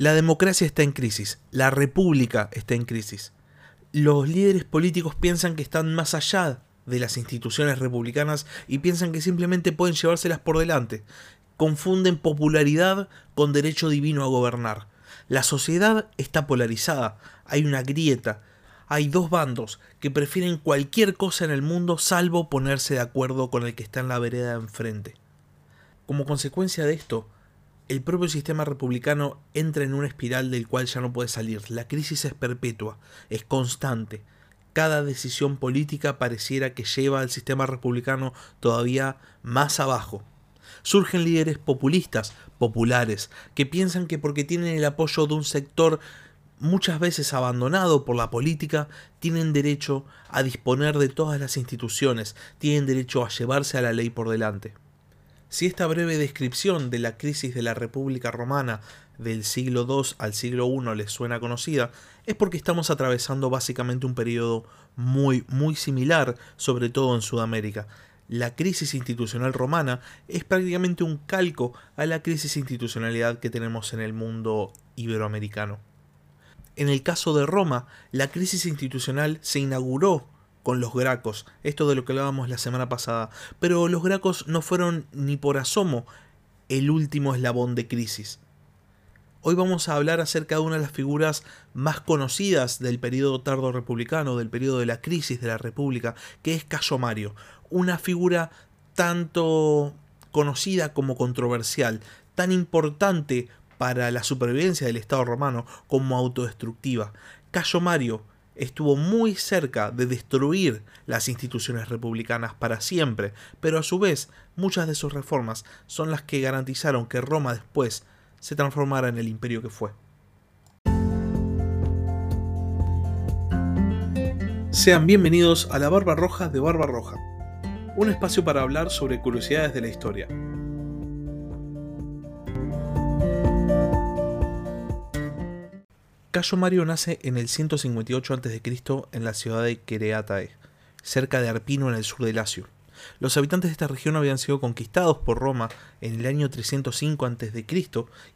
La democracia está en crisis, la república está en crisis. Los líderes políticos piensan que están más allá de las instituciones republicanas y piensan que simplemente pueden llevárselas por delante. Confunden popularidad con derecho divino a gobernar. La sociedad está polarizada, hay una grieta, hay dos bandos que prefieren cualquier cosa en el mundo salvo ponerse de acuerdo con el que está en la vereda de enfrente. Como consecuencia de esto, el propio sistema republicano entra en una espiral del cual ya no puede salir. La crisis es perpetua, es constante. Cada decisión política pareciera que lleva al sistema republicano todavía más abajo. Surgen líderes populistas, populares, que piensan que porque tienen el apoyo de un sector muchas veces abandonado por la política, tienen derecho a disponer de todas las instituciones, tienen derecho a llevarse a la ley por delante. Si esta breve descripción de la crisis de la República Romana del siglo II al siglo I les suena conocida, es porque estamos atravesando básicamente un periodo muy, muy similar, sobre todo en Sudamérica. La crisis institucional romana es prácticamente un calco a la crisis institucionalidad que tenemos en el mundo iberoamericano. En el caso de Roma, la crisis institucional se inauguró con los Gracos, esto de lo que hablábamos la semana pasada, pero los Gracos no fueron ni por asomo el último eslabón de crisis. Hoy vamos a hablar acerca de una de las figuras más conocidas del periodo tardo republicano, del periodo de la crisis de la República, que es Cayo Mario, una figura tanto conocida como controversial, tan importante para la supervivencia del Estado romano como autodestructiva. Cayo Mario estuvo muy cerca de destruir las instituciones republicanas para siempre, pero a su vez muchas de sus reformas son las que garantizaron que Roma después se transformara en el imperio que fue. Sean bienvenidos a la Barba Roja de Barba Roja, un espacio para hablar sobre curiosidades de la historia. Cayo Mario nace en el 158 a.C. en la ciudad de Quereatae, cerca de Arpino en el sur de Lacio. Los habitantes de esta región habían sido conquistados por Roma en el año 305 a.C.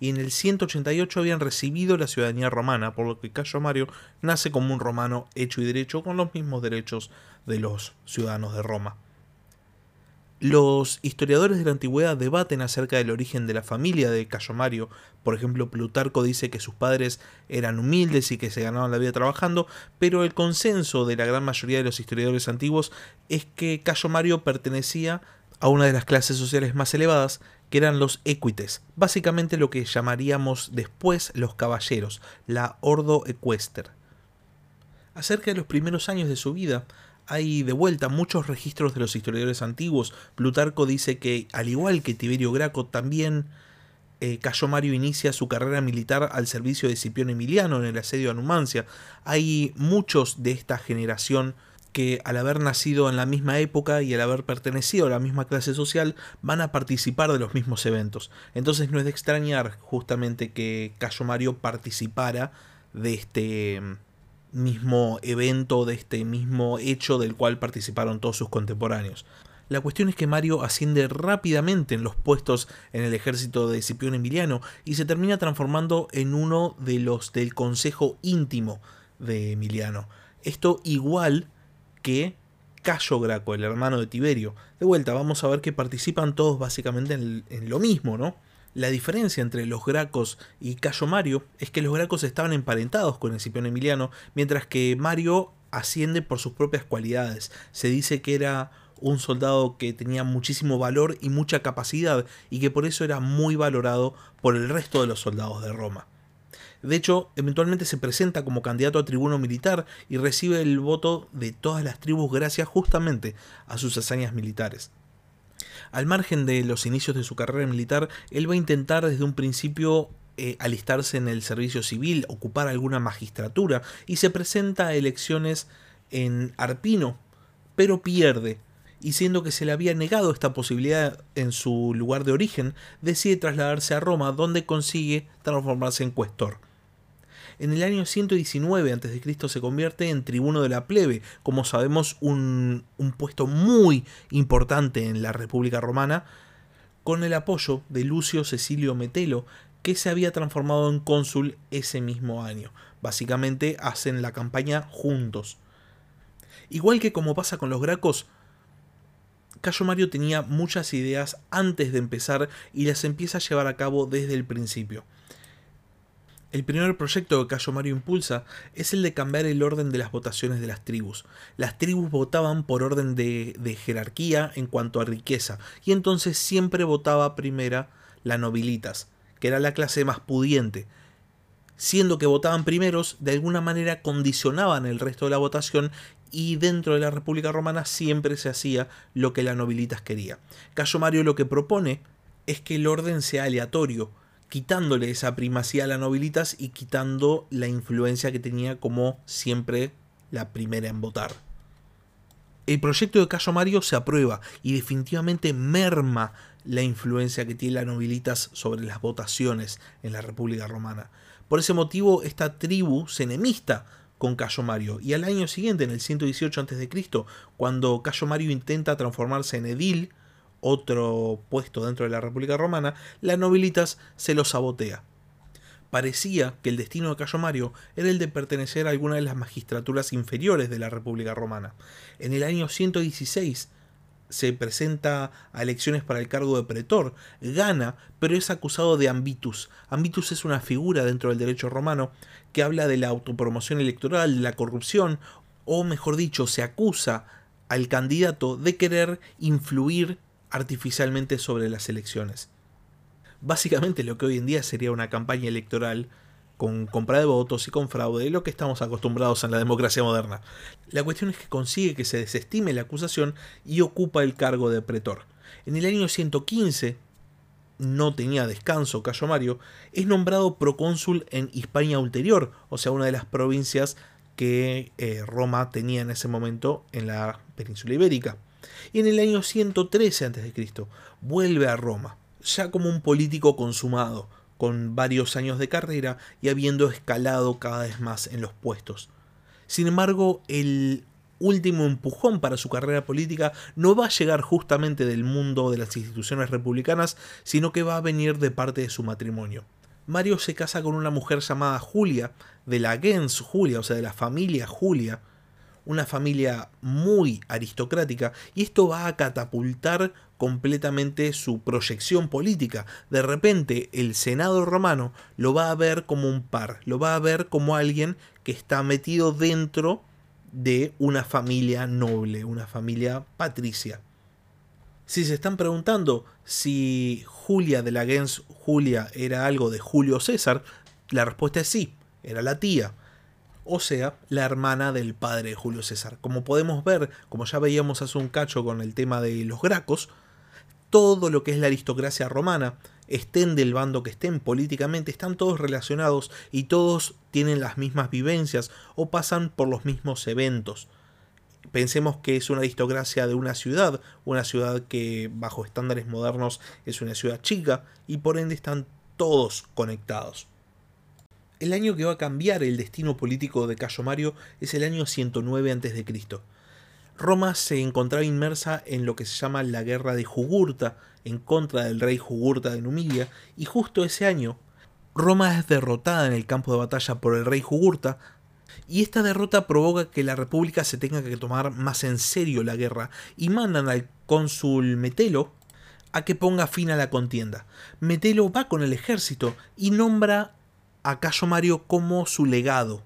y en el 188 habían recibido la ciudadanía romana, por lo que Cayo Mario nace como un romano hecho y derecho con los mismos derechos de los ciudadanos de Roma. Los historiadores de la antigüedad debaten acerca del origen de la familia de Cayo Mario. Por ejemplo, Plutarco dice que sus padres eran humildes y que se ganaban la vida trabajando, pero el consenso de la gran mayoría de los historiadores antiguos es que Cayo Mario pertenecía a una de las clases sociales más elevadas, que eran los equites, básicamente lo que llamaríamos después los caballeros, la ordo equester. Acerca de los primeros años de su vida, hay de vuelta muchos registros de los historiadores antiguos. Plutarco dice que, al igual que Tiberio Graco, también eh, Cayo Mario inicia su carrera militar al servicio de Cipión Emiliano en el asedio a Numancia. Hay muchos de esta generación que al haber nacido en la misma época y al haber pertenecido a la misma clase social van a participar de los mismos eventos. Entonces no es de extrañar justamente que Cayo Mario participara de este mismo evento, de este mismo hecho del cual participaron todos sus contemporáneos. La cuestión es que Mario asciende rápidamente en los puestos en el ejército de Cipión Emiliano y se termina transformando en uno de los del consejo íntimo de Emiliano. Esto igual que Cayo Graco, el hermano de Tiberio. De vuelta, vamos a ver que participan todos básicamente en, en lo mismo, ¿no? La diferencia entre los Gracos y Cayo Mario es que los Gracos estaban emparentados con el Cipión Emiliano, mientras que Mario asciende por sus propias cualidades. Se dice que era un soldado que tenía muchísimo valor y mucha capacidad y que por eso era muy valorado por el resto de los soldados de Roma. De hecho, eventualmente se presenta como candidato a tribuno militar y recibe el voto de todas las tribus gracias justamente a sus hazañas militares. Al margen de los inicios de su carrera militar, él va a intentar desde un principio eh, alistarse en el servicio civil, ocupar alguna magistratura y se presenta a elecciones en Arpino, pero pierde. Y siendo que se le había negado esta posibilidad en su lugar de origen, decide trasladarse a Roma, donde consigue transformarse en cuestor. En el año 119 a.C. se convierte en tribuno de la plebe, como sabemos un, puesto muy importante en la República Romana, con el apoyo de Lucio Cecilio Metelo, que se había transformado en cónsul ese mismo año. Básicamente hacen la campaña juntos. Igual que como pasa con los Gracos, Cayo Mario tenía muchas ideas antes de empezar y las empieza a llevar a cabo desde el principio. El primer proyecto que Cayo Mario impulsa es el de cambiar el orden de las votaciones de las tribus. Las tribus votaban por orden de, de jerarquía en cuanto a riqueza, y entonces siempre votaba primera la nobilitas, que era la clase más pudiente. Siendo que votaban primeros, de alguna manera condicionaban el resto de la votación y dentro de la República Romana siempre se hacía lo que la nobilitas quería. Cayo Mario lo que propone es que el orden sea aleatorio, quitándole esa primacía a la nobilitas y quitando la influencia que tenía como siempre la primera en votar. El proyecto de Cayo Mario se aprueba y definitivamente merma la influencia que tiene la nobilitas sobre las votaciones en la República Romana. Por ese motivo, esta tribu se enemista con Cayo Mario. Y al año siguiente, en el 118 a.C., cuando Cayo Mario intenta transformarse en edil, otro puesto dentro de la República Romana, la nobilitas se lo sabotea. Parecía que el destino de Cayo Mario era el de pertenecer a alguna de las magistraturas inferiores de la República Romana. En el año 116 se presenta a elecciones para el cargo de pretor, gana, pero es acusado de ambitus. Ambitus es una figura dentro del derecho romano que habla de la autopromoción electoral, de la corrupción, o mejor dicho, se acusa al candidato de querer influir artificialmente sobre las elecciones. Básicamente lo que hoy en día sería una campaña electoral con compra de votos y con fraude, lo que estamos acostumbrados en la democracia moderna. La cuestión es que consigue que se desestime la acusación y ocupa el cargo de pretor. En el año 115, no tenía descanso Cayo Mario, es nombrado procónsul en Hispania Ulterior, o sea, una de las provincias que eh, Roma tenía en ese momento en la península ibérica. Y en el año 113 a.C. vuelve a Roma, ya como un político consumado, con varios años de carrera y habiendo escalado cada vez más en los puestos. Sin embargo, el último empujón para su carrera política no va a llegar justamente del mundo de las instituciones republicanas, sino que va a venir de parte de su matrimonio. Mario se casa con una mujer llamada Julia, de la gens Julia, o sea, de la familia Julia, una familia muy aristocrática, y esto va a catapultar completamente su proyección política. De repente el Senado romano lo va a ver como un par, lo va a ver como alguien que está metido dentro de una familia noble, una familia patricia. Si se están preguntando si Julia de la gens Julia era algo de Julio César, la respuesta es sí, era la tía o sea, la hermana del padre de Julio César. Como podemos ver, como ya veíamos hace un cacho con el tema de los gracos, todo lo que es la aristocracia romana, estén del bando que estén políticamente, están todos relacionados y todos tienen las mismas vivencias o pasan por los mismos eventos. Pensemos que es una aristocracia de una ciudad, una ciudad que bajo estándares modernos es una ciudad chica y por ende están todos conectados. El año que va a cambiar el destino político de Cayo Mario es el año 109 a.C. Roma se encontraba inmersa en lo que se llama la guerra de Jugurta, en contra del rey Jugurta de Numidia, y justo ese año Roma es derrotada en el campo de batalla por el rey Jugurta, y esta derrota provoca que la república se tenga que tomar más en serio la guerra, y mandan al cónsul Metelo a que ponga fin a la contienda. Metelo va con el ejército y nombra a Cayo Mario como su legado,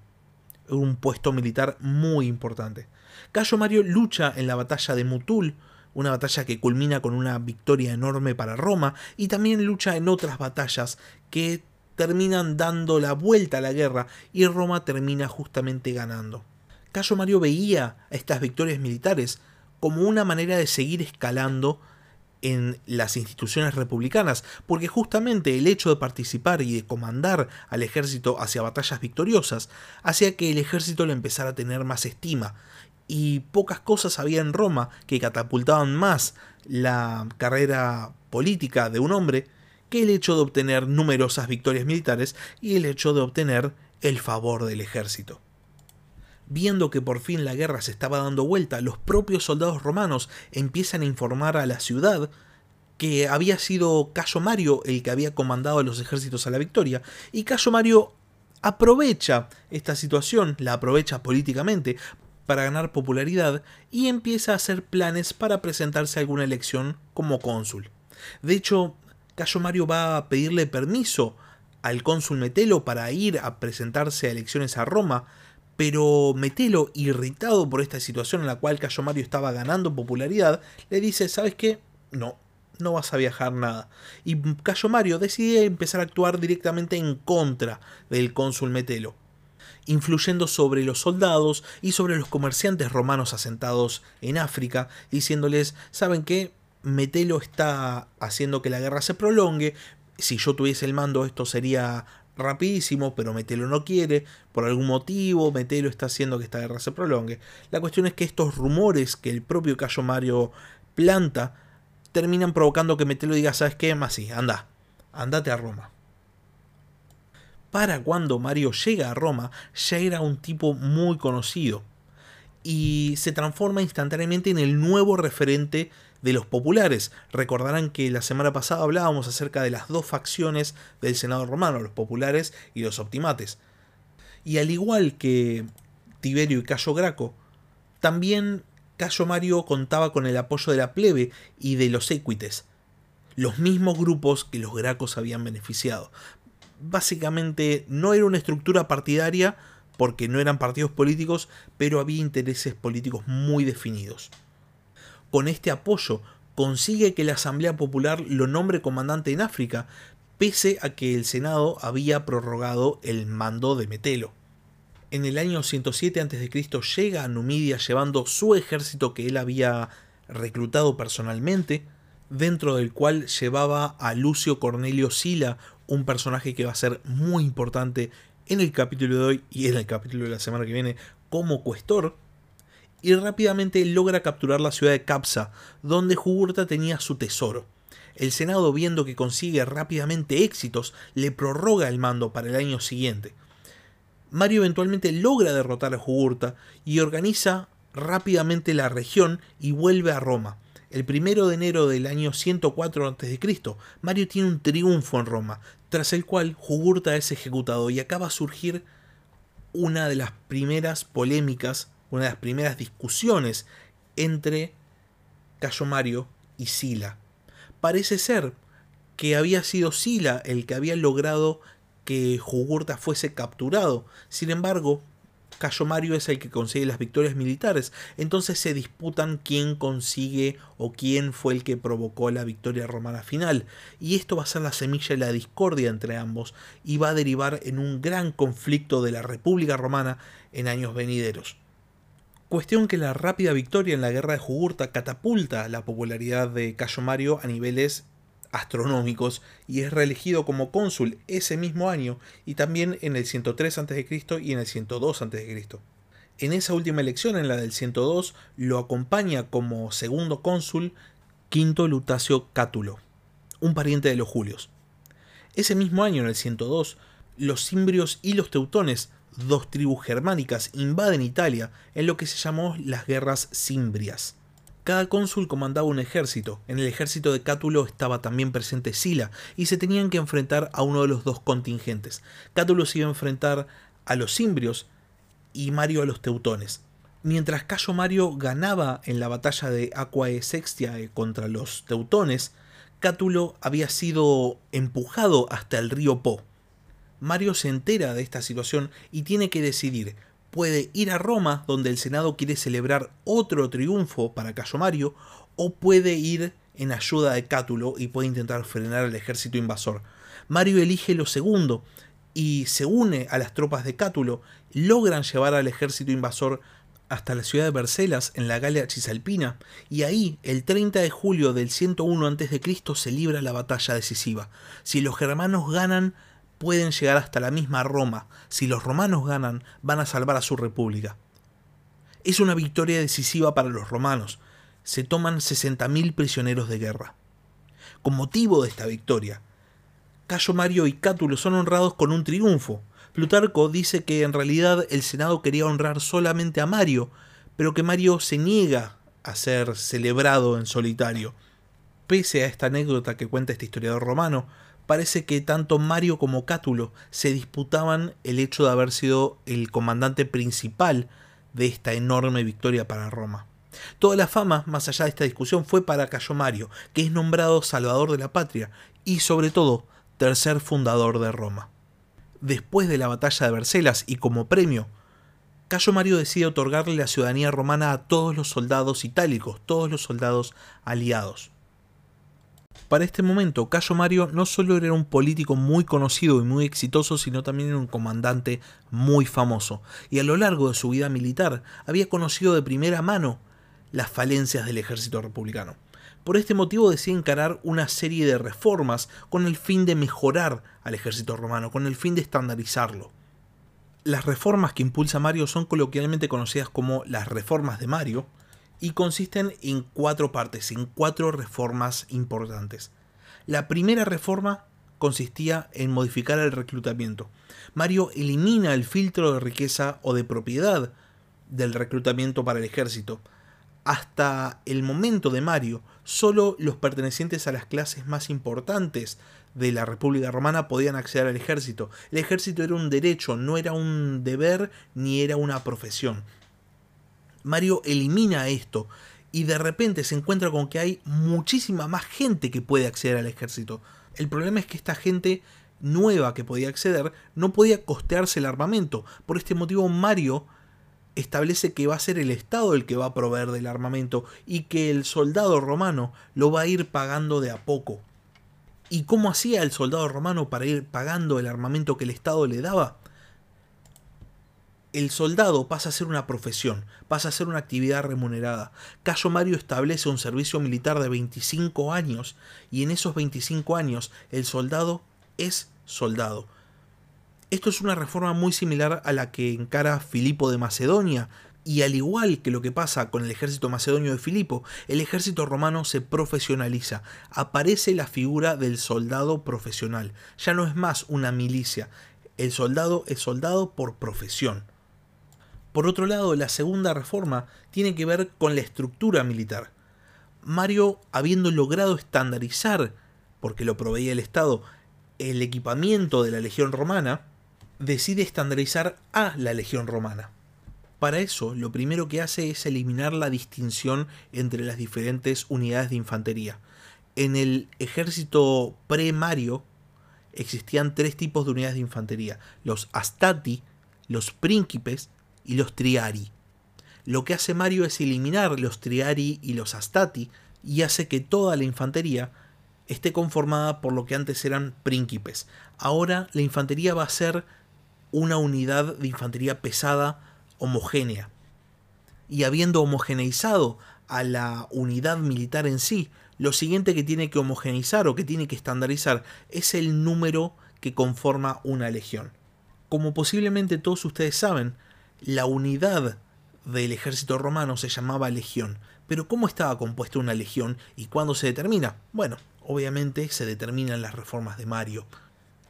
un puesto militar muy importante. Cayo Mario lucha en la batalla de Mutul, una batalla que culmina con una victoria enorme para Roma, y también lucha en otras batallas que terminan dando la vuelta a la guerra y Roma termina justamente ganando. Cayo Mario veía estas victorias militares como una manera de seguir escalando en las instituciones republicanas, porque justamente el hecho de participar y de comandar al ejército hacia batallas victoriosas hacía que el ejército le empezara a tener más estima, y pocas cosas había en Roma que catapultaban más la carrera política de un hombre que el hecho de obtener numerosas victorias militares y el hecho de obtener el favor del ejército. Viendo que por fin la guerra se estaba dando vuelta, los propios soldados romanos empiezan a informar a la ciudad que había sido Cayo Mario el que había comandado a los ejércitos a la victoria, y Cayo Mario aprovecha esta situación, la aprovecha políticamente para ganar popularidad y empieza a hacer planes para presentarse a alguna elección como cónsul. De hecho, Cayo Mario va a pedirle permiso al cónsul Metelo para ir a presentarse a elecciones a Roma, pero Metelo, irritado por esta situación en la cual Cayo Mario estaba ganando popularidad, le dice, ¿sabes qué? No, no vas a viajar nada. Y Cayo Mario decide empezar a actuar directamente en contra del cónsul Metelo, influyendo sobre los soldados y sobre los comerciantes romanos asentados en África, diciéndoles, ¿saben qué? Metelo está haciendo que la guerra se prolongue, si yo tuviese el mando esto sería rapidísimo, pero Metelo no quiere, por algún motivo Metelo está haciendo que esta guerra se prolongue. La cuestión es que estos rumores que el propio Cayo Mario planta terminan provocando que Metelo diga, ¿sabes qué? Más sí, anda, andate a Roma. Para cuando Mario llega a Roma, ya era un tipo muy conocido y se transforma instantáneamente en el nuevo referente de los populares. Recordarán que la semana pasada hablábamos acerca de las dos facciones del Senado romano, los populares y los optimates. Y al igual que Tiberio y Cayo Graco, también Cayo Mario contaba con el apoyo de la plebe y de los equites, los mismos grupos que los gracos habían beneficiado. Básicamente no era una estructura partidaria porque no eran partidos políticos, pero había intereses políticos muy definidos con este apoyo consigue que la Asamblea Popular lo nombre comandante en África, pese a que el Senado había prorrogado el mando de Metelo. En el año 107 a.C. llega a Numidia llevando su ejército que él había reclutado personalmente, dentro del cual llevaba a Lucio Cornelio Sila, un personaje que va a ser muy importante en el capítulo de hoy y en el capítulo de la semana que viene como cuestor y rápidamente logra capturar la ciudad de Capsa, donde Jugurta tenía su tesoro. El Senado, viendo que consigue rápidamente éxitos, le prorroga el mando para el año siguiente. Mario eventualmente logra derrotar a Jugurta y organiza rápidamente la región y vuelve a Roma. El primero de enero del año 104 a.C., Mario tiene un triunfo en Roma, tras el cual Jugurta es ejecutado y acaba a surgir una de las primeras polémicas una de las primeras discusiones entre Cayo Mario y Sila. Parece ser que había sido Sila el que había logrado que Jugurta fuese capturado. Sin embargo, Cayo Mario es el que consigue las victorias militares. Entonces se disputan quién consigue o quién fue el que provocó la victoria romana final. Y esto va a ser la semilla de la discordia entre ambos y va a derivar en un gran conflicto de la República Romana en años venideros. Cuestión que la rápida victoria en la guerra de Jugurta catapulta la popularidad de Cayo Mario a niveles astronómicos y es reelegido como cónsul ese mismo año y también en el 103 a.C. y en el 102 a.C. En esa última elección, en la del 102, lo acompaña como segundo cónsul Quinto Lutacio Cátulo, un pariente de los Julios. Ese mismo año, en el 102, los cimbrios y los teutones dos tribus germánicas invaden Italia en lo que se llamó las guerras cimbrias. Cada cónsul comandaba un ejército, en el ejército de Cátulo estaba también presente Sila, y se tenían que enfrentar a uno de los dos contingentes. Cátulo se iba a enfrentar a los cimbrios y Mario a los teutones. Mientras Cayo Mario ganaba en la batalla de Aquae Sextiae contra los teutones, Cátulo había sido empujado hasta el río Po. Mario se entera de esta situación y tiene que decidir. Puede ir a Roma, donde el Senado quiere celebrar otro triunfo para Cayo Mario, o puede ir en ayuda de Cátulo y puede intentar frenar al ejército invasor. Mario elige lo segundo y se une a las tropas de Cátulo, logran llevar al ejército invasor hasta la ciudad de Bercelas, en la Galia Cisalpina, y ahí, el 30 de julio del 101 a.C., se libra la batalla decisiva. Si los germanos ganan, pueden llegar hasta la misma Roma. Si los romanos ganan, van a salvar a su república. Es una victoria decisiva para los romanos. Se toman 60.000 prisioneros de guerra. Con motivo de esta victoria, Cayo Mario y Cátulo son honrados con un triunfo. Plutarco dice que en realidad el Senado quería honrar solamente a Mario, pero que Mario se niega a ser celebrado en solitario. Pese a esta anécdota que cuenta este historiador romano, parece que tanto Mario como Cátulo se disputaban el hecho de haber sido el comandante principal de esta enorme victoria para Roma. Toda la fama, más allá de esta discusión, fue para Cayo Mario, que es nombrado Salvador de la Patria y sobre todo tercer fundador de Roma. Después de la batalla de Vercelas y como premio, Cayo Mario decide otorgarle la ciudadanía romana a todos los soldados itálicos, todos los soldados aliados. Para este momento, Cayo Mario no solo era un político muy conocido y muy exitoso, sino también era un comandante muy famoso, y a lo largo de su vida militar había conocido de primera mano las falencias del ejército republicano. Por este motivo decide encarar una serie de reformas con el fin de mejorar al ejército romano, con el fin de estandarizarlo. Las reformas que impulsa Mario son coloquialmente conocidas como las reformas de Mario, y consisten en cuatro partes, en cuatro reformas importantes. La primera reforma consistía en modificar el reclutamiento. Mario elimina el filtro de riqueza o de propiedad del reclutamiento para el ejército. Hasta el momento de Mario, solo los pertenecientes a las clases más importantes de la República Romana podían acceder al ejército. El ejército era un derecho, no era un deber ni era una profesión. Mario elimina esto y de repente se encuentra con que hay muchísima más gente que puede acceder al ejército. El problema es que esta gente nueva que podía acceder no podía costearse el armamento. Por este motivo Mario establece que va a ser el Estado el que va a proveer del armamento y que el soldado romano lo va a ir pagando de a poco. ¿Y cómo hacía el soldado romano para ir pagando el armamento que el Estado le daba? El soldado pasa a ser una profesión, pasa a ser una actividad remunerada. Cayo Mario establece un servicio militar de 25 años y en esos 25 años el soldado es soldado. Esto es una reforma muy similar a la que encara Filipo de Macedonia, y al igual que lo que pasa con el ejército macedonio de Filipo, el ejército romano se profesionaliza. Aparece la figura del soldado profesional. Ya no es más una milicia. El soldado es soldado por profesión. Por otro lado, la segunda reforma tiene que ver con la estructura militar. Mario, habiendo logrado estandarizar, porque lo proveía el Estado, el equipamiento de la Legión Romana, decide estandarizar a la Legión Romana. Para eso, lo primero que hace es eliminar la distinción entre las diferentes unidades de infantería. En el ejército pre-Mario existían tres tipos de unidades de infantería: los Astati, los Príncipes y los Triari. Lo que hace Mario es eliminar los Triari y los Astati y hace que toda la infantería esté conformada por lo que antes eran príncipes. Ahora la infantería va a ser una unidad de infantería pesada homogénea. Y habiendo homogeneizado a la unidad militar en sí, lo siguiente que tiene que homogeneizar o que tiene que estandarizar es el número que conforma una legión. Como posiblemente todos ustedes saben, la unidad del ejército romano se llamaba legión. Pero ¿cómo estaba compuesta una legión y cuándo se determina? Bueno, obviamente se determinan las reformas de Mario.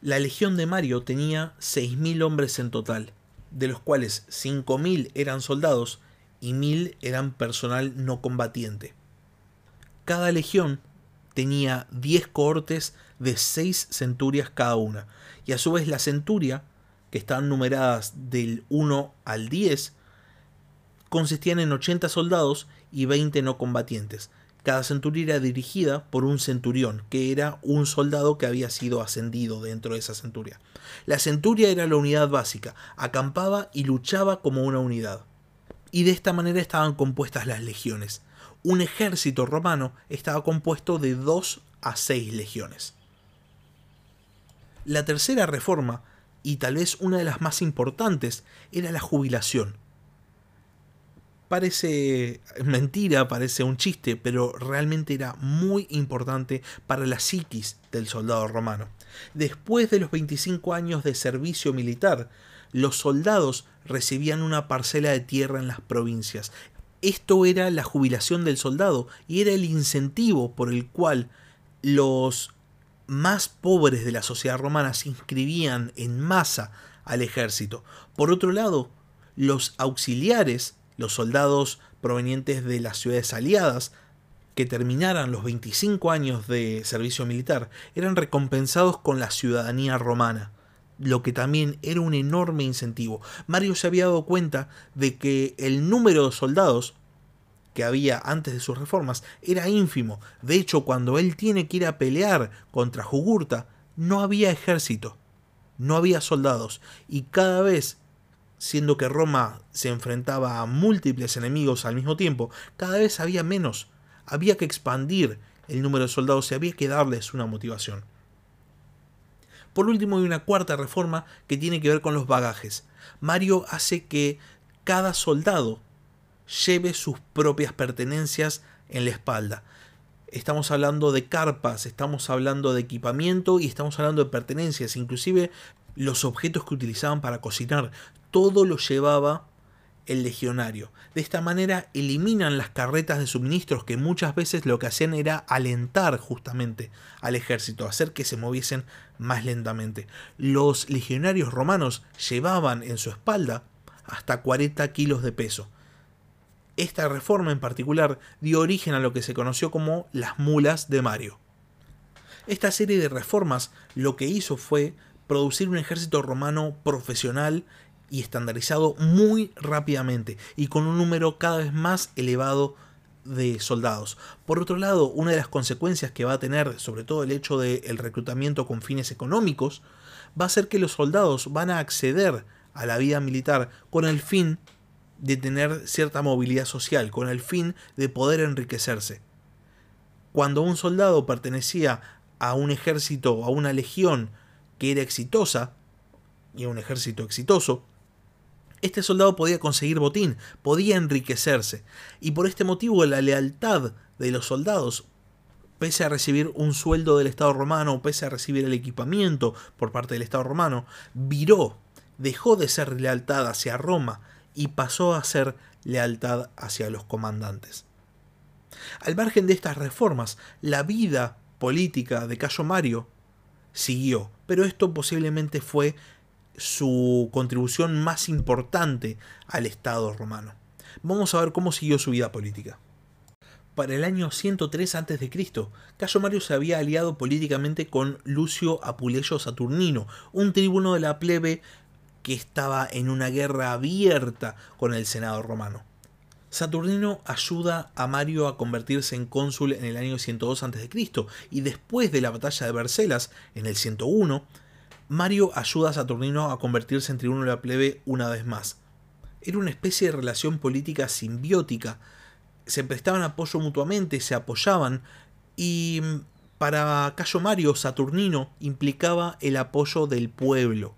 La legión de Mario tenía 6.000 hombres en total, de los cuales 5.000 eran soldados y 1.000 eran personal no combatiente. Cada legión tenía 10 cohortes de 6 centurias cada una, y a su vez la centuria que están numeradas del 1 al 10, consistían en 80 soldados y 20 no combatientes. Cada centuria era dirigida por un centurión, que era un soldado que había sido ascendido dentro de esa centuria. La centuria era la unidad básica, acampaba y luchaba como una unidad. Y de esta manera estaban compuestas las legiones. Un ejército romano estaba compuesto de 2 a 6 legiones. La tercera reforma y tal vez una de las más importantes, era la jubilación. Parece mentira, parece un chiste, pero realmente era muy importante para la psiquis del soldado romano. Después de los 25 años de servicio militar, los soldados recibían una parcela de tierra en las provincias. Esto era la jubilación del soldado y era el incentivo por el cual los más pobres de la sociedad romana se inscribían en masa al ejército. Por otro lado, los auxiliares, los soldados provenientes de las ciudades aliadas, que terminaran los 25 años de servicio militar eran recompensados con la ciudadanía romana, lo que también era un enorme incentivo. Mario se había dado cuenta de que el número de soldados que había antes de sus reformas era ínfimo. De hecho, cuando él tiene que ir a pelear contra Jugurta, no había ejército, no había soldados, y cada vez, siendo que Roma se enfrentaba a múltiples enemigos al mismo tiempo, cada vez había menos. Había que expandir el número de soldados y había que darles una motivación. Por último, hay una cuarta reforma que tiene que ver con los bagajes. Mario hace que cada soldado lleve sus propias pertenencias en la espalda. Estamos hablando de carpas, estamos hablando de equipamiento y estamos hablando de pertenencias, inclusive los objetos que utilizaban para cocinar, todo lo llevaba el legionario. De esta manera eliminan las carretas de suministros que muchas veces lo que hacían era alentar justamente al ejército, hacer que se moviesen más lentamente. Los legionarios romanos llevaban en su espalda hasta 40 kilos de peso. Esta reforma en particular dio origen a lo que se conoció como las mulas de Mario. Esta serie de reformas lo que hizo fue producir un ejército romano profesional y estandarizado muy rápidamente y con un número cada vez más elevado de soldados. Por otro lado, una de las consecuencias que va a tener, sobre todo el hecho del reclutamiento con fines económicos, va a ser que los soldados van a acceder a la vida militar con el fin de tener cierta movilidad social, con el fin de poder enriquecerse. Cuando un soldado pertenecía a un ejército, a una legión que era exitosa, y a un ejército exitoso, este soldado podía conseguir botín, podía enriquecerse, y por este motivo la lealtad de los soldados, pese a recibir un sueldo del Estado romano, pese a recibir el equipamiento por parte del Estado romano, viró, dejó de ser lealtad hacia Roma y pasó a ser lealtad hacia los comandantes. Al margen de estas reformas, la vida política de Cayo Mario siguió, pero esto posiblemente fue su contribución más importante al Estado romano. Vamos a ver cómo siguió su vida política. Para el año 103 a.C., Cayo Mario se había aliado políticamente con Lucio Apuleyo Saturnino, un tribuno de la plebe que estaba en una guerra abierta con el Senado romano. Saturnino ayuda a Mario a convertirse en cónsul en el año 102 a.C. y después de la batalla de Bercelas, en el 101, Mario ayuda a Saturnino a convertirse en tribuno de la plebe una vez más. Era una especie de relación política simbiótica. Se prestaban apoyo mutuamente, se apoyaban y mm, para Cayo Mario Saturnino implicaba el apoyo del pueblo.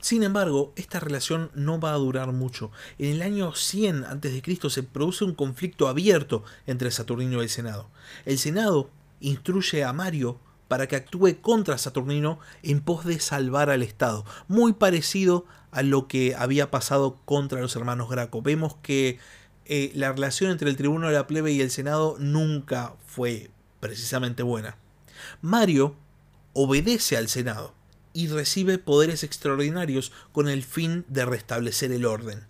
Sin embargo, esta relación no va a durar mucho. En el año 100 a.C. se produce un conflicto abierto entre Saturnino y el Senado. El Senado instruye a Mario para que actúe contra Saturnino en pos de salvar al Estado. Muy parecido a lo que había pasado contra los hermanos Graco. Vemos que eh, la relación entre el tribuno de la plebe y el Senado nunca fue precisamente buena. Mario obedece al Senado y recibe poderes extraordinarios con el fin de restablecer el orden.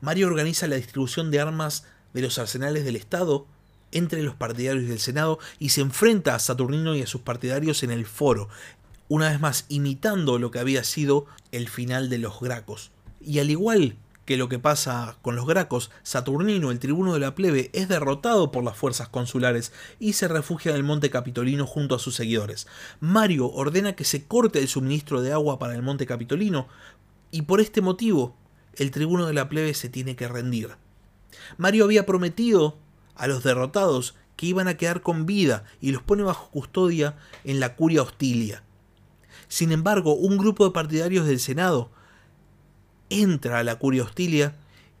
Mario organiza la distribución de armas de los arsenales del Estado entre los partidarios del Senado y se enfrenta a Saturnino y a sus partidarios en el foro, una vez más imitando lo que había sido el final de los Gracos. Y al igual que lo que pasa con los Gracos, Saturnino, el tribuno de la plebe, es derrotado por las fuerzas consulares y se refugia en el monte Capitolino junto a sus seguidores. Mario ordena que se corte el suministro de agua para el monte Capitolino y por este motivo el tribuno de la plebe se tiene que rendir. Mario había prometido a los derrotados que iban a quedar con vida y los pone bajo custodia en la curia hostilia. Sin embargo, un grupo de partidarios del Senado entra a la curia hostilia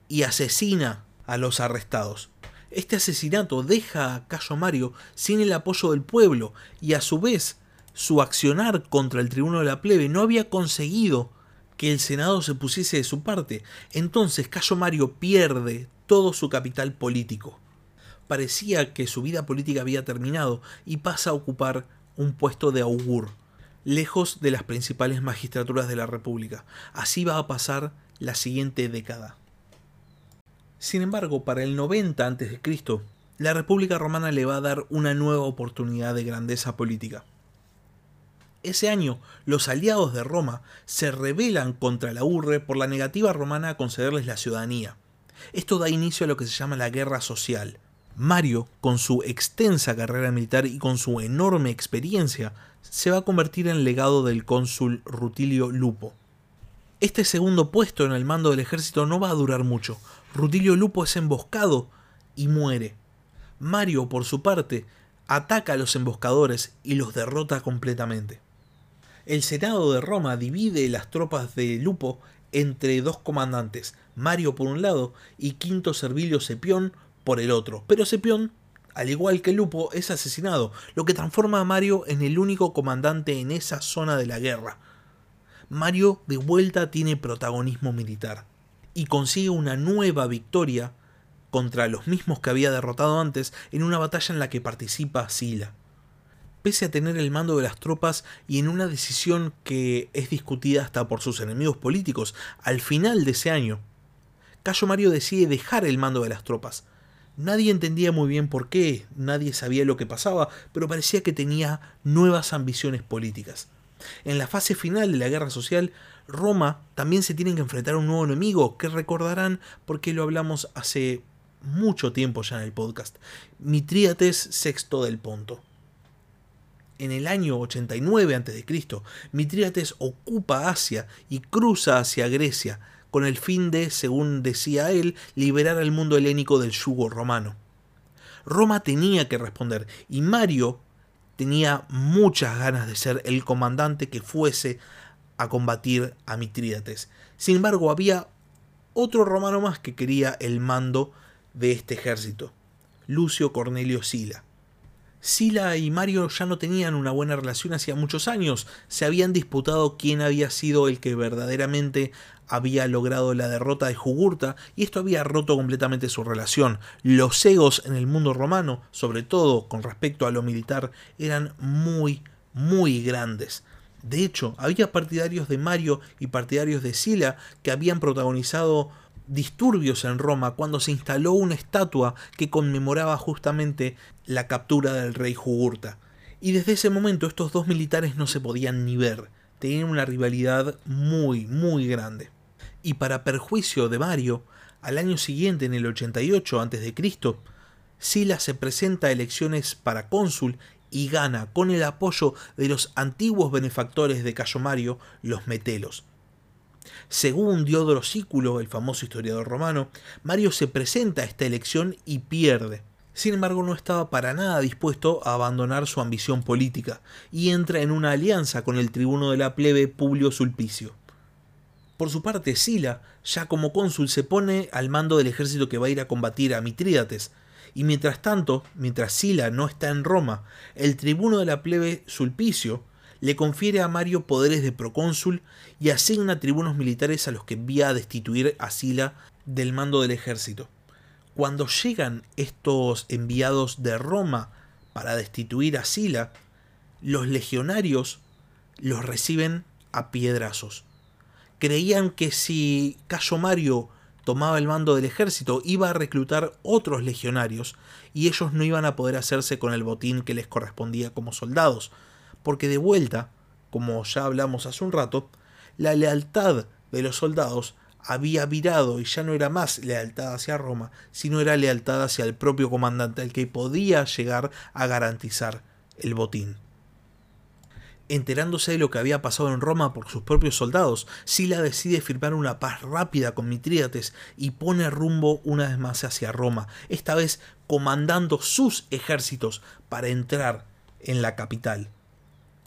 y asesina a los arrestados. Este asesinato deja a Cayo Mario sin el apoyo del pueblo y a su vez su accionar contra el tribuno de la plebe no había conseguido que el Senado se pusiese de su parte. Entonces Cayo Mario pierde todo su capital político parecía que su vida política había terminado y pasa a ocupar un puesto de augur, lejos de las principales magistraturas de la República. Así va a pasar la siguiente década. Sin embargo, para el 90 a.C., la República Romana le va a dar una nueva oportunidad de grandeza política. Ese año, los aliados de Roma se rebelan contra la urre por la negativa romana a concederles la ciudadanía. Esto da inicio a lo que se llama la guerra social. Mario, con su extensa carrera militar y con su enorme experiencia, se va a convertir en legado del cónsul Rutilio Lupo. Este segundo puesto en el mando del ejército no va a durar mucho. Rutilio Lupo es emboscado y muere. Mario, por su parte, ataca a los emboscadores y los derrota completamente. El Senado de Roma divide las tropas de Lupo entre dos comandantes, Mario por un lado y Quinto Servilio Cepión por el otro. Pero Cepión, al igual que Lupo, es asesinado, lo que transforma a Mario en el único comandante en esa zona de la guerra. Mario de vuelta tiene protagonismo militar y consigue una nueva victoria contra los mismos que había derrotado antes en una batalla en la que participa Sila. Pese a tener el mando de las tropas y en una decisión que es discutida hasta por sus enemigos políticos, al final de ese año, Cayo Mario decide dejar el mando de las tropas. Nadie entendía muy bien por qué, nadie sabía lo que pasaba, pero parecía que tenía nuevas ambiciones políticas. En la fase final de la guerra social, Roma también se tiene que enfrentar a un nuevo enemigo, que recordarán porque lo hablamos hace mucho tiempo ya en el podcast, Mitrídates VI del Ponto. En el año 89 a.C., Mitrídates ocupa Asia y cruza hacia Grecia, con el fin de, según decía él, liberar al mundo helénico del yugo romano. Roma tenía que responder y Mario tenía muchas ganas de ser el comandante que fuese a combatir a Mitrídates. Sin embargo, había otro romano más que quería el mando de este ejército, Lucio Cornelio Sila. Sila y Mario ya no tenían una buena relación hacía muchos años, se habían disputado quién había sido el que verdaderamente había logrado la derrota de Jugurta y esto había roto completamente su relación. Los egos en el mundo romano, sobre todo con respecto a lo militar, eran muy, muy grandes. De hecho, había partidarios de Mario y partidarios de Sila que habían protagonizado disturbios en Roma cuando se instaló una estatua que conmemoraba justamente la captura del rey Jugurta. Y desde ese momento estos dos militares no se podían ni ver, tenían una rivalidad muy, muy grande. Y para perjuicio de Mario, al año siguiente, en el 88 a.C., Sila se presenta a elecciones para cónsul y gana con el apoyo de los antiguos benefactores de Cayo Mario, los metelos. Según Diodoro Sículo, el famoso historiador romano, Mario se presenta a esta elección y pierde. Sin embargo, no estaba para nada dispuesto a abandonar su ambición política y entra en una alianza con el tribuno de la plebe Publio Sulpicio. Por su parte, Sila, ya como cónsul, se pone al mando del ejército que va a ir a combatir a Mitrídates, y mientras tanto, mientras Sila no está en Roma, el tribuno de la plebe Sulpicio le confiere a Mario poderes de procónsul y asigna tribunos militares a los que envía a destituir a Sila del mando del ejército. Cuando llegan estos enviados de Roma para destituir a Sila, los legionarios los reciben a piedrazos. Creían que si Cayo Mario tomaba el mando del ejército, iba a reclutar otros legionarios y ellos no iban a poder hacerse con el botín que les correspondía como soldados, porque de vuelta, como ya hablamos hace un rato, la lealtad de los soldados había virado y ya no era más lealtad hacia Roma, sino era lealtad hacia el propio comandante, el que podía llegar a garantizar el botín. Enterándose de lo que había pasado en Roma por sus propios soldados, Sila decide firmar una paz rápida con Mitrídates y pone rumbo una vez más hacia Roma, esta vez comandando sus ejércitos para entrar en la capital.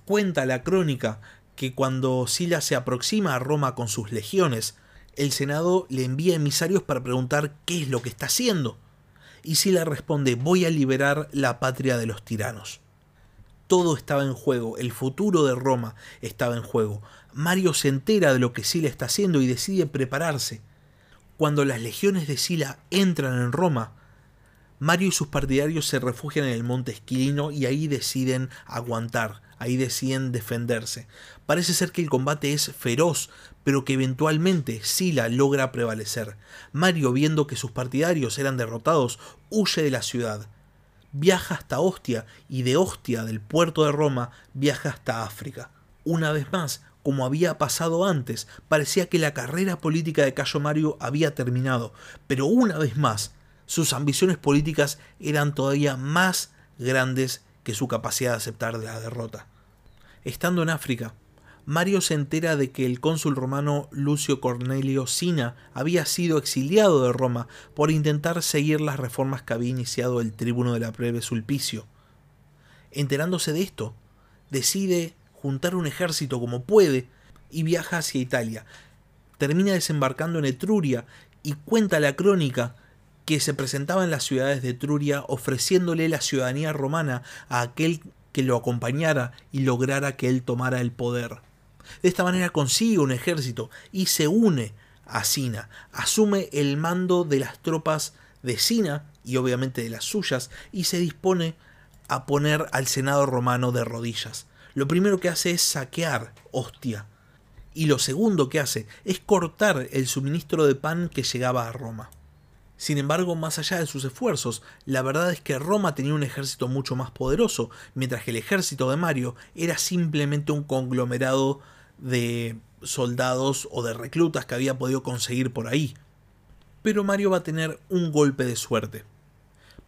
Cuenta la crónica que cuando Sila se aproxima a Roma con sus legiones, el Senado le envía emisarios para preguntar qué es lo que está haciendo. Y Sila responde, voy a liberar la patria de los tiranos. Todo estaba en juego, el futuro de Roma estaba en juego. Mario se entera de lo que Sila está haciendo y decide prepararse. Cuando las legiones de Sila entran en Roma, Mario y sus partidarios se refugian en el monte Esquilino y ahí deciden aguantar, ahí deciden defenderse. Parece ser que el combate es feroz, pero que eventualmente Sila logra prevalecer. Mario, viendo que sus partidarios eran derrotados, huye de la ciudad. Viaja hasta Ostia y de Ostia, del puerto de Roma, viaja hasta África. Una vez más, como había pasado antes, parecía que la carrera política de Cayo Mario había terminado, pero una vez más, sus ambiciones políticas eran todavía más grandes que su capacidad de aceptar la derrota. Estando en África, Mario se entera de que el cónsul romano Lucio Cornelio Sina había sido exiliado de Roma por intentar seguir las reformas que había iniciado el tribuno de la plebe Sulpicio. Enterándose de esto, decide juntar un ejército como puede y viaja hacia Italia. Termina desembarcando en Etruria y cuenta la crónica que se presentaba en las ciudades de Etruria ofreciéndole la ciudadanía romana a aquel que lo acompañara y lograra que él tomara el poder. De esta manera consigue un ejército y se une a Sina, asume el mando de las tropas de Sina y obviamente de las suyas y se dispone a poner al Senado romano de rodillas lo primero que hace es saquear Ostia. Y lo segundo que hace es cortar el suministro de pan que llegaba a Roma. Sin embargo, más allá de sus esfuerzos, la verdad es que Roma tenía un ejército mucho más poderoso, mientras que el ejército de Mario era simplemente un conglomerado de soldados o de reclutas que había podido conseguir por ahí. Pero Mario va a tener un golpe de suerte.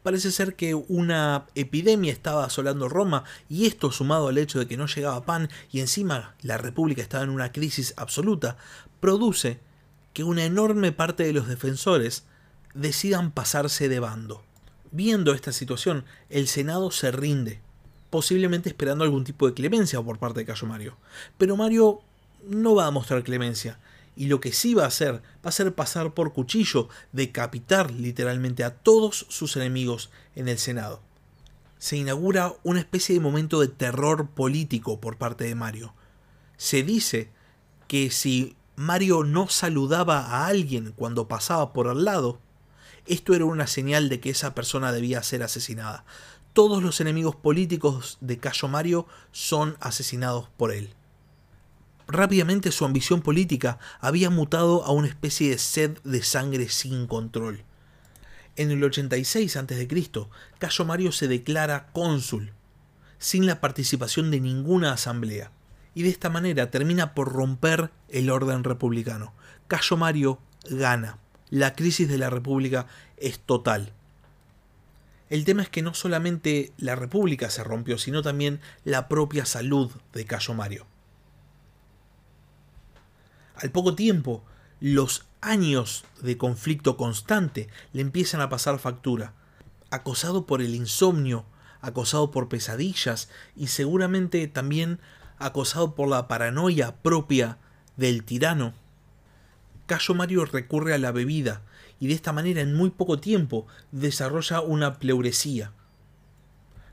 Parece ser que una epidemia estaba asolando Roma y esto sumado al hecho de que no llegaba pan y encima la República estaba en una crisis absoluta, produce que una enorme parte de los defensores decidan pasarse de bando. Viendo esta situación, el Senado se rinde, posiblemente esperando algún tipo de clemencia por parte de Cayo Mario. Pero Mario no va a mostrar clemencia, y lo que sí va a hacer va a ser pasar por cuchillo, decapitar literalmente a todos sus enemigos en el Senado. Se inaugura una especie de momento de terror político por parte de Mario. Se dice que si Mario no saludaba a alguien cuando pasaba por al lado, esto era una señal de que esa persona debía ser asesinada. Todos los enemigos políticos de Cayo Mario son asesinados por él. Rápidamente su ambición política había mutado a una especie de sed de sangre sin control. En el 86 a.C., Cayo Mario se declara cónsul, sin la participación de ninguna asamblea, y de esta manera termina por romper el orden republicano. Cayo Mario gana. La crisis de la República es total. El tema es que no solamente la República se rompió, sino también la propia salud de Cayo Mario. Al poco tiempo, los años de conflicto constante le empiezan a pasar factura. Acosado por el insomnio, acosado por pesadillas y seguramente también acosado por la paranoia propia del tirano, Cayo Mario recurre a la bebida y de esta manera en muy poco tiempo desarrolla una pleuresía.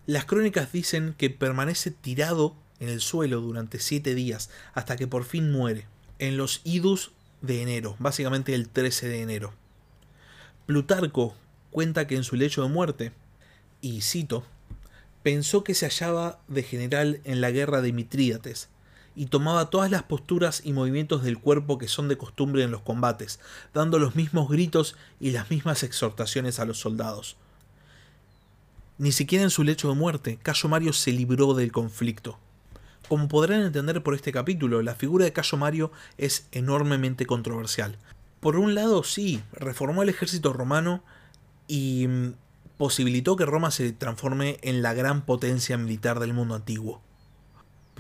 Las crónicas dicen que permanece tirado en el suelo durante siete días hasta que por fin muere en los idus de enero, básicamente el 13 de enero. Plutarco cuenta que en su lecho de muerte, y cito, pensó que se hallaba de general en la guerra de Mitrídates, y tomaba todas las posturas y movimientos del cuerpo que son de costumbre en los combates, dando los mismos gritos y las mismas exhortaciones a los soldados. Ni siquiera en su lecho de muerte, Cayo Mario se libró del conflicto. Como podrán entender por este capítulo, la figura de Cayo Mario es enormemente controversial. Por un lado, sí, reformó el ejército romano y mm, posibilitó que Roma se transforme en la gran potencia militar del mundo antiguo.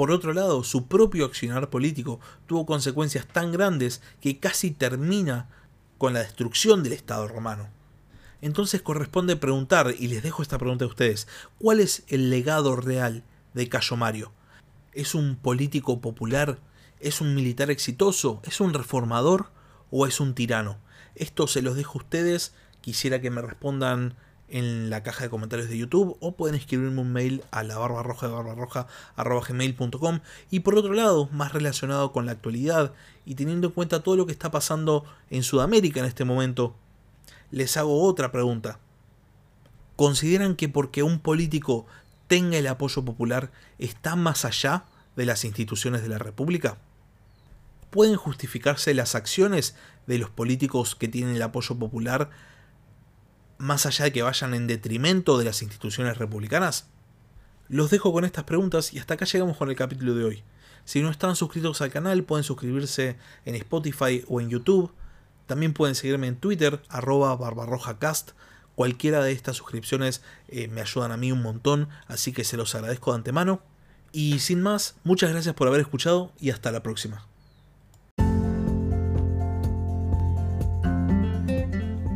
Por otro lado, su propio accionar político tuvo consecuencias tan grandes que casi termina con la destrucción del Estado romano. Entonces corresponde preguntar, y les dejo esta pregunta a ustedes, ¿cuál es el legado real de Cayo Mario? ¿Es un político popular? ¿Es un militar exitoso? ¿Es un reformador? ¿O es un tirano? Esto se los dejo a ustedes. Quisiera que me respondan en la caja de comentarios de YouTube o pueden escribirme un mail a la barba roja de barbarroja gmail.com y por otro lado, más relacionado con la actualidad y teniendo en cuenta todo lo que está pasando en Sudamérica en este momento, les hago otra pregunta. ¿Consideran que porque un político tenga el apoyo popular está más allá de las instituciones de la República? ¿Pueden justificarse las acciones de los políticos que tienen el apoyo popular más allá de que vayan en detrimento de las instituciones republicanas? Los dejo con estas preguntas y hasta acá llegamos con el capítulo de hoy. Si no están suscritos al canal, pueden suscribirse en Spotify o en YouTube. También pueden seguirme en Twitter, arroba barbarrojacast. Cualquiera de estas suscripciones eh, me ayudan a mí un montón, así que se los agradezco de antemano. Y sin más, muchas gracias por haber escuchado y hasta la próxima.